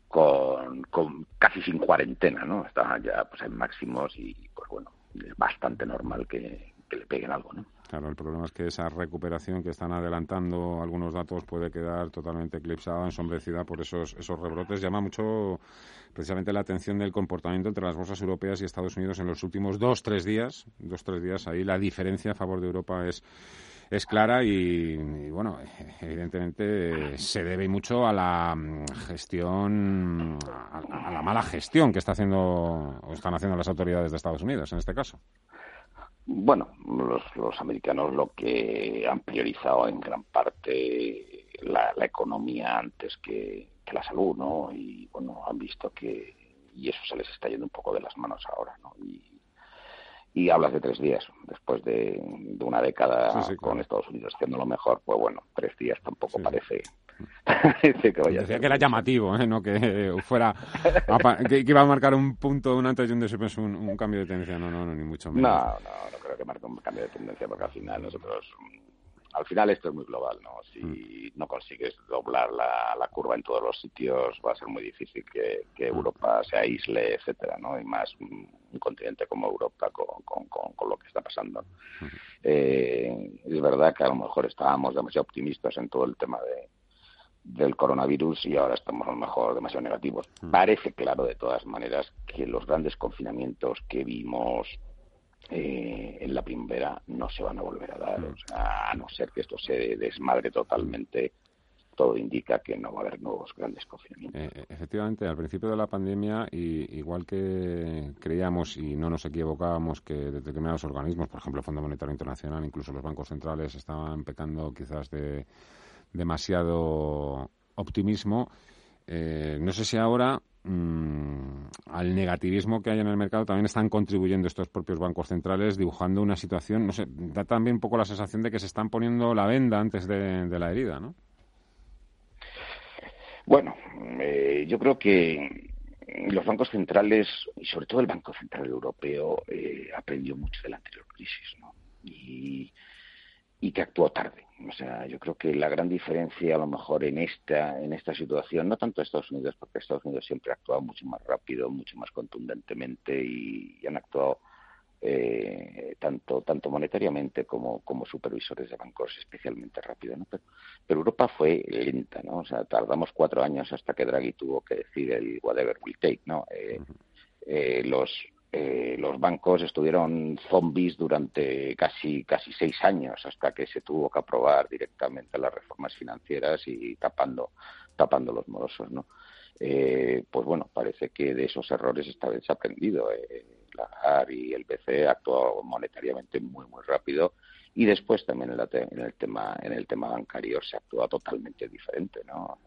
con, con casi sin cuarentena, ¿no? Estaban ya pues en máximos y pues bueno, es bastante normal que, que le peguen algo, ¿no? Claro, el problema es que esa recuperación que están adelantando algunos datos puede quedar totalmente eclipsada, ensombrecida por esos, esos rebrotes. Llama mucho precisamente la atención del comportamiento entre las bolsas europeas y Estados Unidos en los últimos dos, tres días. Dos, tres días ahí la diferencia a favor de Europa es es clara y, bueno, evidentemente se debe mucho a la gestión, a, la mala gestión que está haciendo o están haciendo las autoridades de Estados Unidos en este caso. Bueno, los, americanos lo que han priorizado en gran parte la, economía antes que, la salud, ¿no? Y bueno, han visto que y eso se les está yendo un poco de las manos ahora, ¿no? Y, y hablas de tres días después de, una década con Estados Unidos haciendo lo mejor pues bueno tres días tampoco parece que Decía que era llamativo, ¿eh? no que fuera que, iba a marcar un punto, un antes y un después, un, un cambio de tendencia. No, no, no, ni mucho menos. No, no, no creo que marque un cambio de tendencia porque al final nosotros al final esto es muy global, ¿no? Si mm. no consigues doblar la, la, curva en todos los sitios, va a ser muy difícil que, que mm. Europa se aísle, etcétera, ¿no? Y más un, continente como Europa con, con, con, lo que está pasando. Mm. Eh, es verdad que a lo mejor estábamos demasiado optimistas en todo el tema de, del coronavirus y ahora estamos a lo mejor demasiado negativos. Parece claro, de todas maneras, que los grandes confinamientos que vimos eh, en la primavera no se van a volver a dar. a no ser que esto se desmadre totalmente, todo indica que no va a haber nuevos grandes confinamientos. Eh, efectivamente, al principio de la pandemia, y, igual que creíamos y no nos equivocábamos que determinados organismos, por ejemplo el Fondo Monetario Internacional, incluso los bancos centrales, estaban pecando quizás de demasiado optimismo, eh, no sé si ahora Mm, al negativismo que hay en el mercado también están contribuyendo estos propios bancos centrales dibujando una situación, no sé, da también un poco la sensación de que se están poniendo la venda antes de, la herida, ¿no? Bueno, eh, yo creo que los bancos centrales, y sobre todo el Banco Central Europeo, eh, aprendió mucho de la anterior crisis, ¿no? Y, y que actuó tarde. O sea, yo creo que la gran diferencia a lo mejor en esta, en esta situación, no tanto Estados Unidos, porque Estados Unidos siempre ha actuado mucho más rápido, mucho más contundentemente y, han actuado eh, tanto, tanto monetariamente como, como supervisores de bancos especialmente rápido. ¿no? Pero, Europa fue lenta, ¿no? O sea, tardamos cuatro años hasta que Draghi tuvo que decir el whatever will take, ¿no? Eh, eh, los, eh, los bancos estuvieron zombies durante casi casi seis años hasta que se tuvo que aprobar directamente las reformas financieras y tapando tapando los morosos no eh, pues bueno parece que de esos errores esta vez se ha aprendido eh, la AR y el BCE actuó monetariamente muy muy rápido y después también en, en, el tema en el tema bancario se actúa totalmente diferente no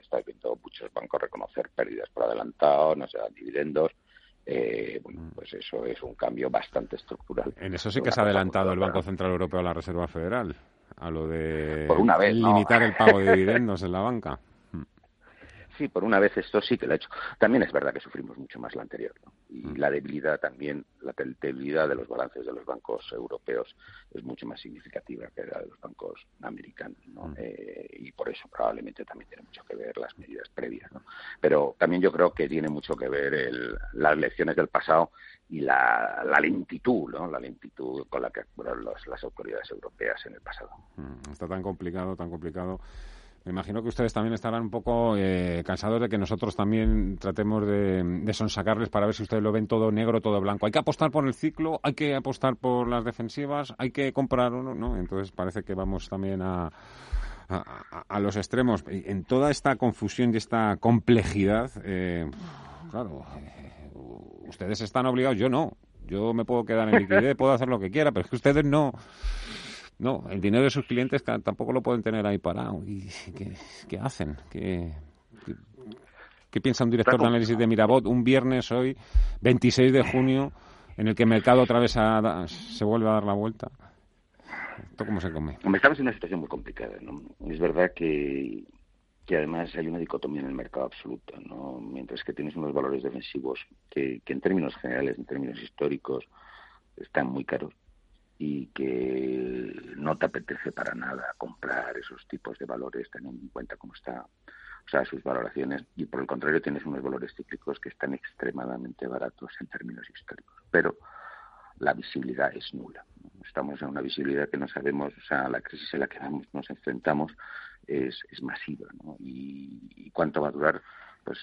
está viendo muchos bancos reconocer pérdidas por adelantado no se dan dividendos eh, bueno, mm. pues eso es un cambio bastante estructural. En eso sí que se ha adelantado el Banco Central Europeo a la Reserva Federal, a lo de limitar el pago de dividendos en la banca. Sí, por una vez esto sí que lo ha hecho. También es verdad que sufrimos mucho más la anterior, ¿no? Y mm. la debilidad también, la debilidad de los balances de los bancos europeos es mucho más significativa que la de los bancos americanos, ¿no? Mm. Eh, y por eso probablemente también tiene mucho que ver las medidas previas, ¿no? Pero también yo creo que tiene mucho que ver el, las lecciones del pasado y la, la, lentitud, ¿no? La lentitud con la que actuaron las autoridades europeas en el pasado. Mm, está tan complicado, tan complicado me imagino que ustedes también estarán un poco eh, cansados de que nosotros también tratemos de, sonsacarles para ver si ustedes lo ven todo negro, todo blanco. Hay que apostar por el ciclo, hay que apostar por las defensivas, hay que comprar uno, ¿no? Entonces parece que vamos también a, a, los extremos. En toda esta confusión y esta complejidad, eh, claro, eh, ustedes están obligados, yo no. Yo me puedo quedar en liquidez, puedo hacer lo que quiera, pero es que ustedes no. No, el dinero de sus clientes tampoco lo pueden tener ahí parado. ¿Y qué, hacen? ¿Qué, piensa un director de análisis de Mirabot un viernes hoy, 26 de junio, en el que el mercado otra vez se vuelve a dar la vuelta? ¿Esto cómo se come? Estamos en una situación muy complicada. ¿no? Es verdad que, que además hay una dicotomía en el mercado absoluta. ¿no? Mientras que tienes unos valores defensivos que, que en términos generales, en términos históricos, están muy caros y que no te apetece para nada comprar esos tipos de valores teniendo en cuenta cómo está o sea sus valoraciones y por el contrario tienes unos valores cíclicos que están extremadamente baratos en términos históricos. Pero la visibilidad es nula. Estamos en una visibilidad que no sabemos o sea la crisis en la que nos enfrentamos es, es masiva y cuánto va a durar pues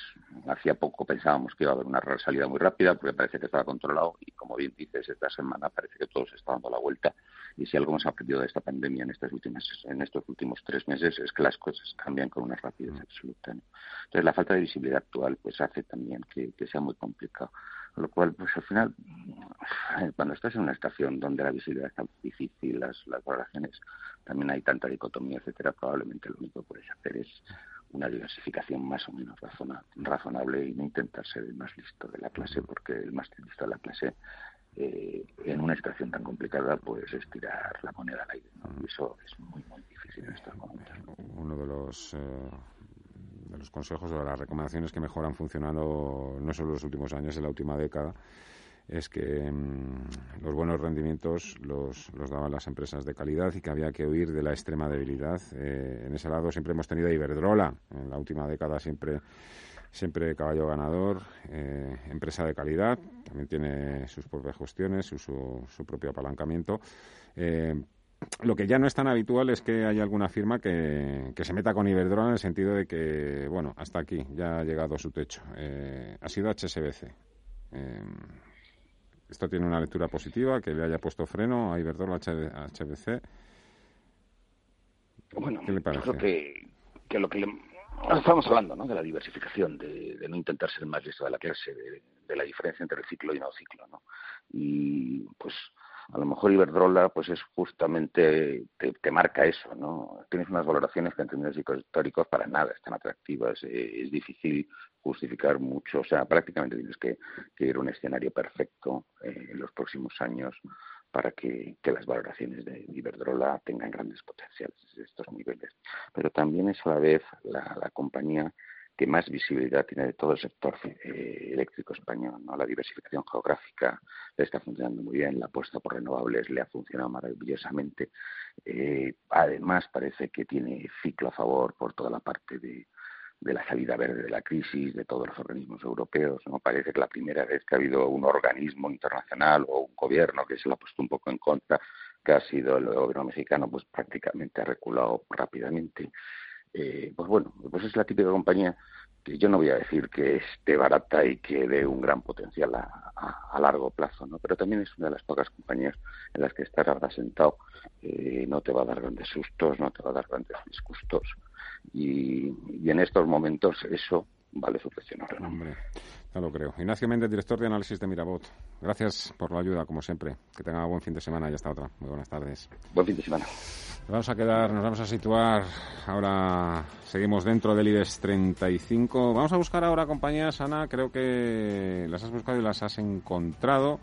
hacía poco pensábamos que iba a haber una salida muy rápida porque parece que estaba controlado y como bien dices esta semana parece que todo se está dando la vuelta y si algo hemos aprendido de esta pandemia en estas últimas en estos últimos tres meses es que las cosas cambian con una rapidez mm. absoluta entonces la falta de visibilidad actual pues hace también que, sea muy complicado lo cual pues al final cuando estás en una estación donde la visibilidad es tan difícil las las valoraciones también hay tanta dicotomía etcétera probablemente lo único que puedes hacer es una diversificación más o menos razonable y no intentar ser el más listo de la clase, porque el más listo de la clase eh, en una situación tan complicada, pues estirar la moneda al aire. Y eso es muy, muy difícil en estos momentos. Uno de los, eh, de los consejos o de las recomendaciones que mejor han funcionado no solo en los últimos años, en la última década, es que mm, los buenos rendimientos los, los, daban las empresas de calidad y que había que huir de la extrema debilidad. Eh, en ese lado siempre hemos tenido Iberdrola, en la última década siempre siempre caballo ganador, eh, empresa de calidad, también tiene sus propias cuestiones, su, su, propio apalancamiento. Eh, lo que ya no es tan habitual es que haya alguna firma que, que, se meta con Iberdrola en el sentido de que, bueno, hasta aquí ya ha llegado a su techo. ha sido HSBC. Esto tiene una lectura positiva, que le haya puesto freno a Iberdrola HBC. Bueno, ¿Qué le parece? yo creo que, que lo que le... estamos hablando ¿no? de la diversificación, de, de, no intentar ser más listo de la clase, de, de, la diferencia entre el ciclo y no ciclo. ¿no? Y pues a lo mejor Iberdrola pues es justamente te, marca eso, ¿no? Tienes unas valoraciones que en términos históricos para nada están atractivas, eh, es difícil justificar mucho, o sea, prácticamente tienes que, ir a un escenario perfecto eh, en los próximos años para que, las valoraciones de Iberdrola tengan grandes potenciales de estos niveles. Pero también es a la vez la compañía que más visibilidad tiene de todo el sector eh, eléctrico español. ¿no? La diversificación geográfica le está funcionando muy bien, la apuesta por renovables le ha funcionado maravillosamente. Eh, además, parece que tiene ciclo a favor por toda la parte de, la salida verde de la crisis, de todos los organismos europeos. ¿no? Parece que la primera vez que ha habido un organismo internacional o un gobierno que se lo ha puesto un poco en contra, que ha sido el gobierno mexicano, pues prácticamente ha reculado rápidamente. Eh, pues bueno, pues es la típica compañía que yo no voy a decir que esté barata y que dé un gran potencial a, largo plazo, ¿no? Pero también es una de las pocas compañías en las que estar ahora sentado eh, no te va a dar grandes sustos, no te va a dar grandes disgustos. Y, y en estos momentos eso vale su Hombre, ya lo creo. Ignacio Méndez, director de análisis de Mirabot. Gracias por la ayuda, como siempre. Que tenga buen fin de semana y hasta otra. Muy buenas tardes. Buen fin de semana. Vamos a quedar, nos vamos a situar. Ahora seguimos dentro del IBEX 35. Vamos a buscar ahora compañías, Ana. Creo que las has buscado y las has encontrado.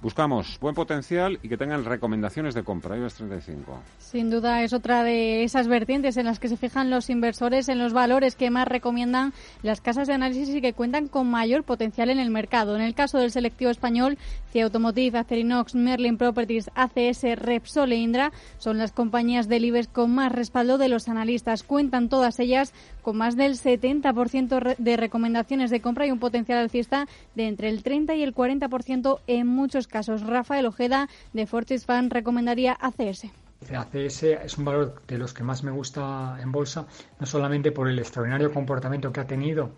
Buscamos buen potencial y que tengan recomendaciones de compra. IBEX 35. Sin duda es otra de esas vertientes en las que se fijan los inversores en los valores que más recomiendan las casas de análisis y que cuentan con mayor potencial en el mercado. En el caso del selectivo español, CIA Automotive, Acerinox, Merlin Properties, ACS, Repsol e Indra son las compañías del IBEX con más respaldo de los analistas. Cuentan todas ellas con más del 70% de recomendaciones de compra y un potencial alcista de entre el 30 y el 40% en muchos casos. Rafael Ojeda de Fortis Fan recomendaría ACS. ACS es un valor de los que más me gusta en bolsa, no solamente por el extraordinario comportamiento que ha tenido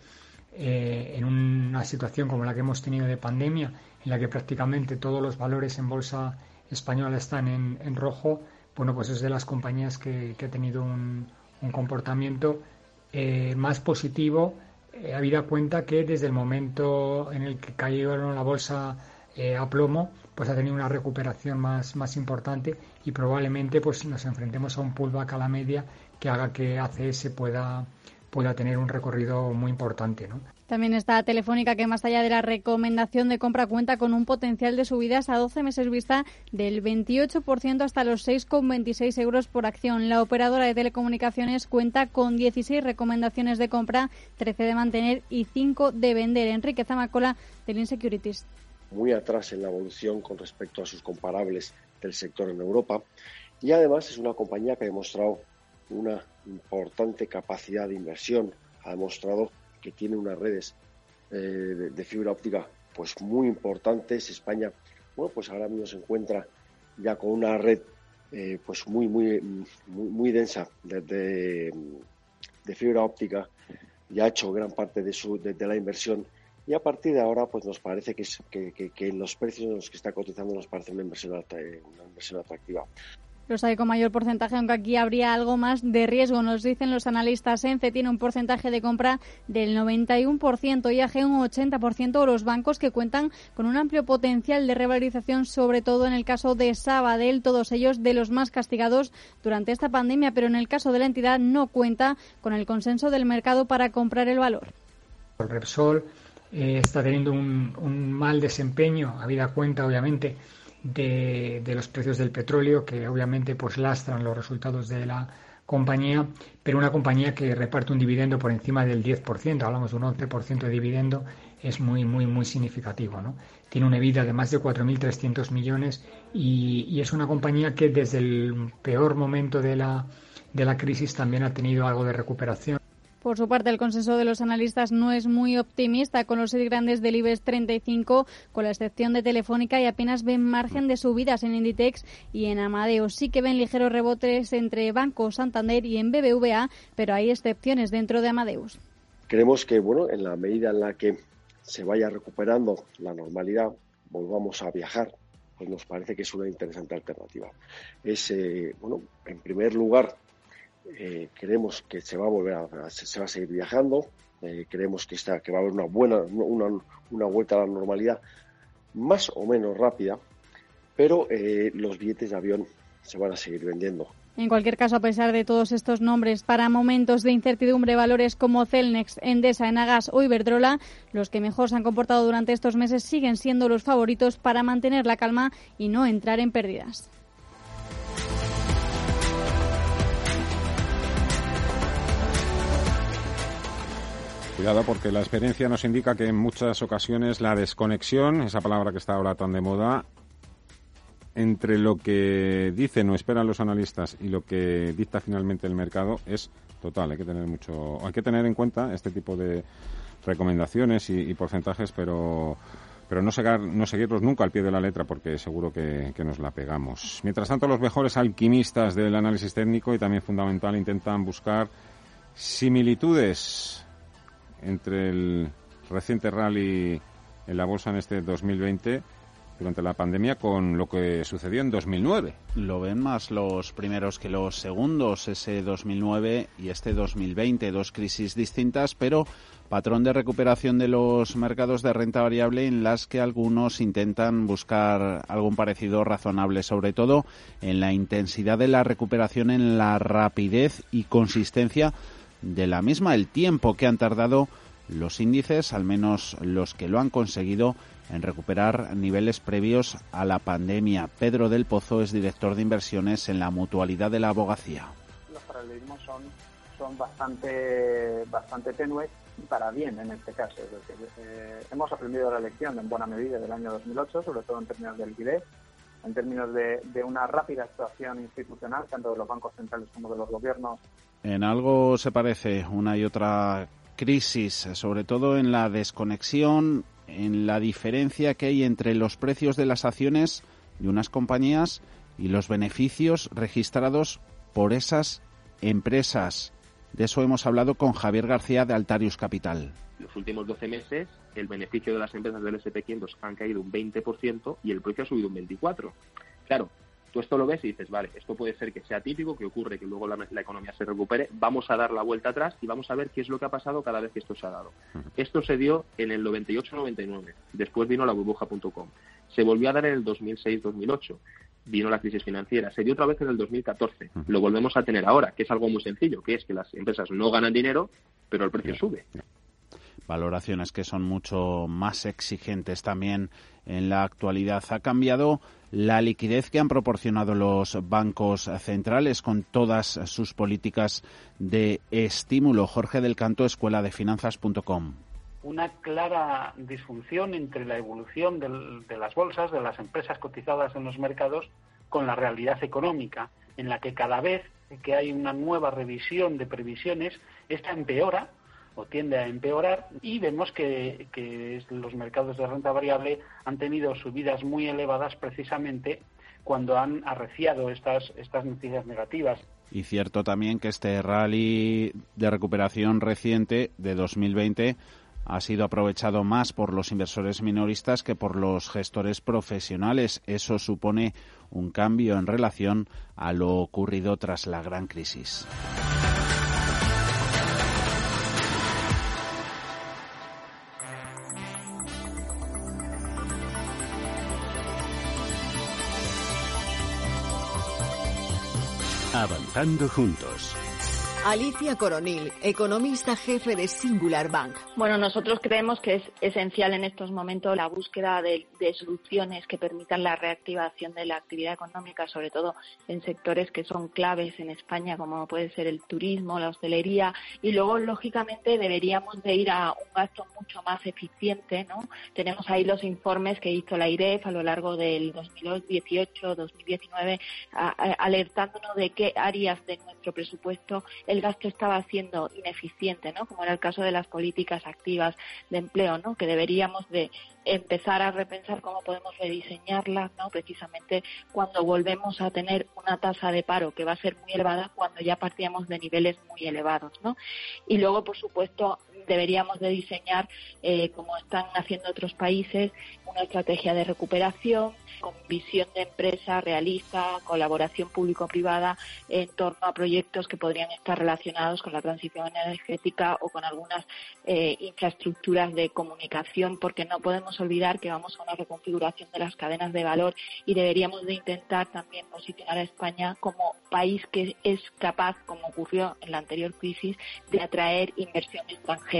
eh, en una situación como la que hemos tenido de pandemia, en la que prácticamente todos los valores en bolsa española están en, rojo, bueno, pues es de las compañías que, ha tenido un, comportamiento eh, más positivo, eh, habida cuenta que desde el momento en el que cayeron la bolsa eh, a plomo, pues ha tenido una recuperación más, más importante y probablemente pues nos enfrentemos a un pullback a la media que haga que ACS pueda, pueda tener un recorrido muy importante. ¿no? También está Telefónica, que más allá de la recomendación de compra cuenta con un potencial de subidas a 12 meses vista del 28% hasta los 6,26 euros por acción. La operadora de telecomunicaciones cuenta con 16 recomendaciones de compra, 13 de mantener y 5 de vender. Enrique Zamacola, del Insecurities muy atrás en la evolución con respecto a sus comparables del sector en Europa y además es una compañía que ha demostrado una importante capacidad de inversión, ha demostrado que tiene unas redes eh, de, fibra óptica pues muy importantes. España, bueno, pues ahora mismo se encuentra ya con una red eh, pues muy, muy, muy, densa de, de, fibra óptica y ha hecho gran parte de, su, de la inversión y a partir de ahora, pues nos parece que, que, que, los precios en los que está cotizando nos parece una inversión, una inversión atractiva. Los hay con mayor porcentaje, aunque aquí habría algo más de riesgo. Nos dicen los analistas. ENCE tiene un porcentaje de compra del 91%, IAG un 80%, los bancos que cuentan con un amplio potencial de revalorización, sobre todo en el caso de Sabadell, todos ellos de los más castigados durante esta pandemia, pero en el caso de la entidad no cuenta con el consenso del mercado para comprar el valor. El Repsol eh, está teniendo un, mal desempeño, habida cuenta obviamente de, los precios del petróleo, que obviamente pues lastran los resultados de la compañía, pero una compañía que reparte un dividendo por encima del 10%, hablamos de un 11% de dividendo, es muy, muy, muy significativo. ¿no? Tiene una EBITDA de más de 4.300 millones y, y, es una compañía que desde el peor momento de la, de la crisis también ha tenido algo de recuperación. Por su parte, el consenso de los analistas no es muy optimista con los seis grandes del IBEX 35, con la excepción de Telefónica, y apenas ven margen de subidas en Inditex y en Amadeus. Sí que ven ligeros rebotes entre Banco Santander y en BBVA, pero hay excepciones dentro de Amadeus. Creemos que, bueno, en la medida en la que se vaya recuperando la normalidad, volvamos a viajar, pues nos parece que es una interesante alternativa. Es, eh, bueno, en primer lugar, eh, creemos que se va a volver a, se va a seguir viajando, eh, creemos que está, que va a haber una buena, una, una vuelta a la normalidad más o menos rápida, pero eh, los billetes de avión se van a seguir vendiendo. En cualquier caso, a pesar de todos estos nombres, para momentos de incertidumbre, valores como Celnex, Endesa, Enagas o Iberdrola, los que mejor se han comportado durante estos meses siguen siendo los favoritos para mantener la calma y no entrar en pérdidas. Cuidado porque la experiencia nos indica que en muchas ocasiones la desconexión, esa palabra que está ahora tan de moda, entre lo que dicen o esperan los analistas y lo que dicta finalmente el mercado es total. Hay que tener mucho, hay que tener en cuenta este tipo de recomendaciones y, y porcentajes, pero pero no, seguir, no seguirlos nunca al pie de la letra porque seguro que, que, nos la pegamos. Mientras tanto, los mejores alquimistas del análisis técnico y también fundamental intentan buscar similitudes entre el reciente rally en la bolsa en este 2020 durante la pandemia con lo que sucedió en 2009. Lo ven más los primeros que los segundos, ese 2009 y este 2020, dos crisis distintas, pero patrón de recuperación de los mercados de renta variable en las que algunos intentan buscar algún parecido razonable, sobre todo en la intensidad de la recuperación, en la rapidez y consistencia de la misma, el tiempo que han tardado los índices, al menos los que lo han conseguido, en recuperar niveles previos a la pandemia. Pedro del Pozo es director de inversiones en la mutualidad de la abogacía. Los paralelismos son, son bastante, bastante tenues para bien en este caso. Eh, hemos aprendido la lección en buena medida del año 2008, sobre todo en términos de liquidez, en términos de una rápida actuación institucional, tanto de los bancos centrales como de los gobiernos. En algo se parece una y otra crisis, sobre todo en la desconexión, en la diferencia que hay entre los precios de las acciones de unas compañías y los beneficios registrados por esas empresas. De eso hemos hablado con Javier García de Altarius Capital. Los últimos 12 meses el beneficio de las empresas del SP500 han caído un 20% y el precio ha subido un 24%. Claro, Tú esto lo ves y dices, vale, esto puede ser que sea típico, que ocurre, que luego la, la, economía se recupere, vamos a dar la vuelta atrás y vamos a ver qué es lo que ha pasado cada vez que esto se ha dado. Esto se dio en el 98-99, después vino la burbuja.com, se volvió a dar en el 2006-2008, vino la crisis financiera, se dio otra vez en el 2014, lo volvemos a tener ahora, que es algo muy sencillo, que es que las empresas no ganan dinero, pero el precio sube valoraciones que son mucho más exigentes también en la actualidad. Ha cambiado la liquidez que han proporcionado los bancos centrales con todas sus políticas de estímulo. Jorge del Canto, Escuela de Finanzas.com. Una clara disfunción entre la evolución de las bolsas, de las empresas cotizadas en los mercados, con la realidad económica, en la que cada vez que hay una nueva revisión de previsiones, esta empeora tiende a empeorar y vemos que, que, los mercados de renta variable han tenido subidas muy elevadas precisamente cuando han arreciado estas, estas noticias negativas. Y cierto también que este rally de recuperación reciente de 2020 ha sido aprovechado más por los inversores minoristas que por los gestores profesionales. Eso supone un cambio en relación a lo ocurrido tras la gran crisis. Avanzando juntos. Alicia Coronil, economista jefe de Singular Bank. Bueno, nosotros creemos que es esencial en estos momentos la búsqueda de, soluciones que permitan la reactivación de la actividad económica, sobre todo en sectores que son claves en España, como puede ser el turismo, la hostelería, y luego, lógicamente, deberíamos de ir a un gasto mucho más eficiente, ¿no? Tenemos ahí los informes que hizo la IREF a lo largo del 2018-2019, alertándonos de qué áreas de nuestro presupuesto el gasto estaba siendo ineficiente, ¿no? Como era el caso de las políticas activas de empleo, ¿no? Que deberíamos de empezar a repensar cómo podemos rediseñarlas, ¿no? Precisamente cuando volvemos a tener una tasa de paro que va a ser muy elevada cuando ya partíamos de niveles muy elevados, ¿no? Y luego, por supuesto, deberíamos de diseñar, eh, como están haciendo otros países, una estrategia de recuperación con visión de empresa realista, colaboración público-privada en torno a proyectos que podrían estar relacionados con la transición energética o con algunas eh, infraestructuras de comunicación, porque no podemos olvidar que vamos a una reconfiguración de las cadenas de valor y deberíamos de intentar también posicionar a España como país que es capaz, como ocurrió en la anterior crisis, de atraer inversión extranjera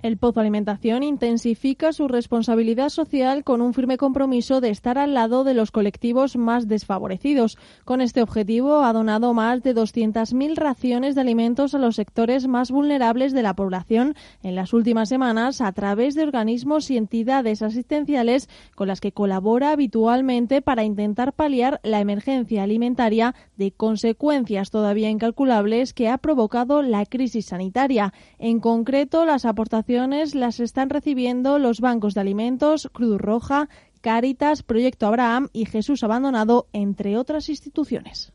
El Pozo Alimentación intensifica su responsabilidad social con un firme compromiso de estar al lado de los colectivos más desfavorecidos. Con este objetivo ha donado más de 200.000 raciones de alimentos a los sectores más vulnerables de la población en las últimas semanas a través de organismos y entidades asistenciales con las que colabora habitualmente para intentar paliar la emergencia alimentaria de consecuencias todavía incalculables que ha provocado la crisis sanitaria. En concreto, las aportaciones las están recibiendo los bancos de alimentos, Cruz Roja, Cáritas, Proyecto Abraham y Jesús Abandonado, entre otras instituciones.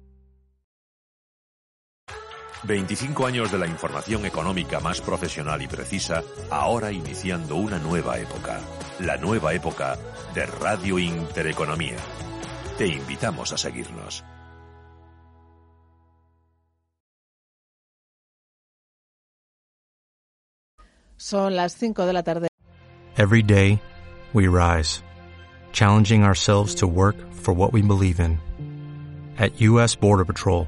25 años de la información económica más profesional y precisa, ahora iniciando una nueva época. La nueva época de Radio Intereconomía. Te invitamos a seguirnos. Son las 5 de la tarde. Every day, we rise, challenging ourselves to work for what we believe in. At U.S. Border Patrol,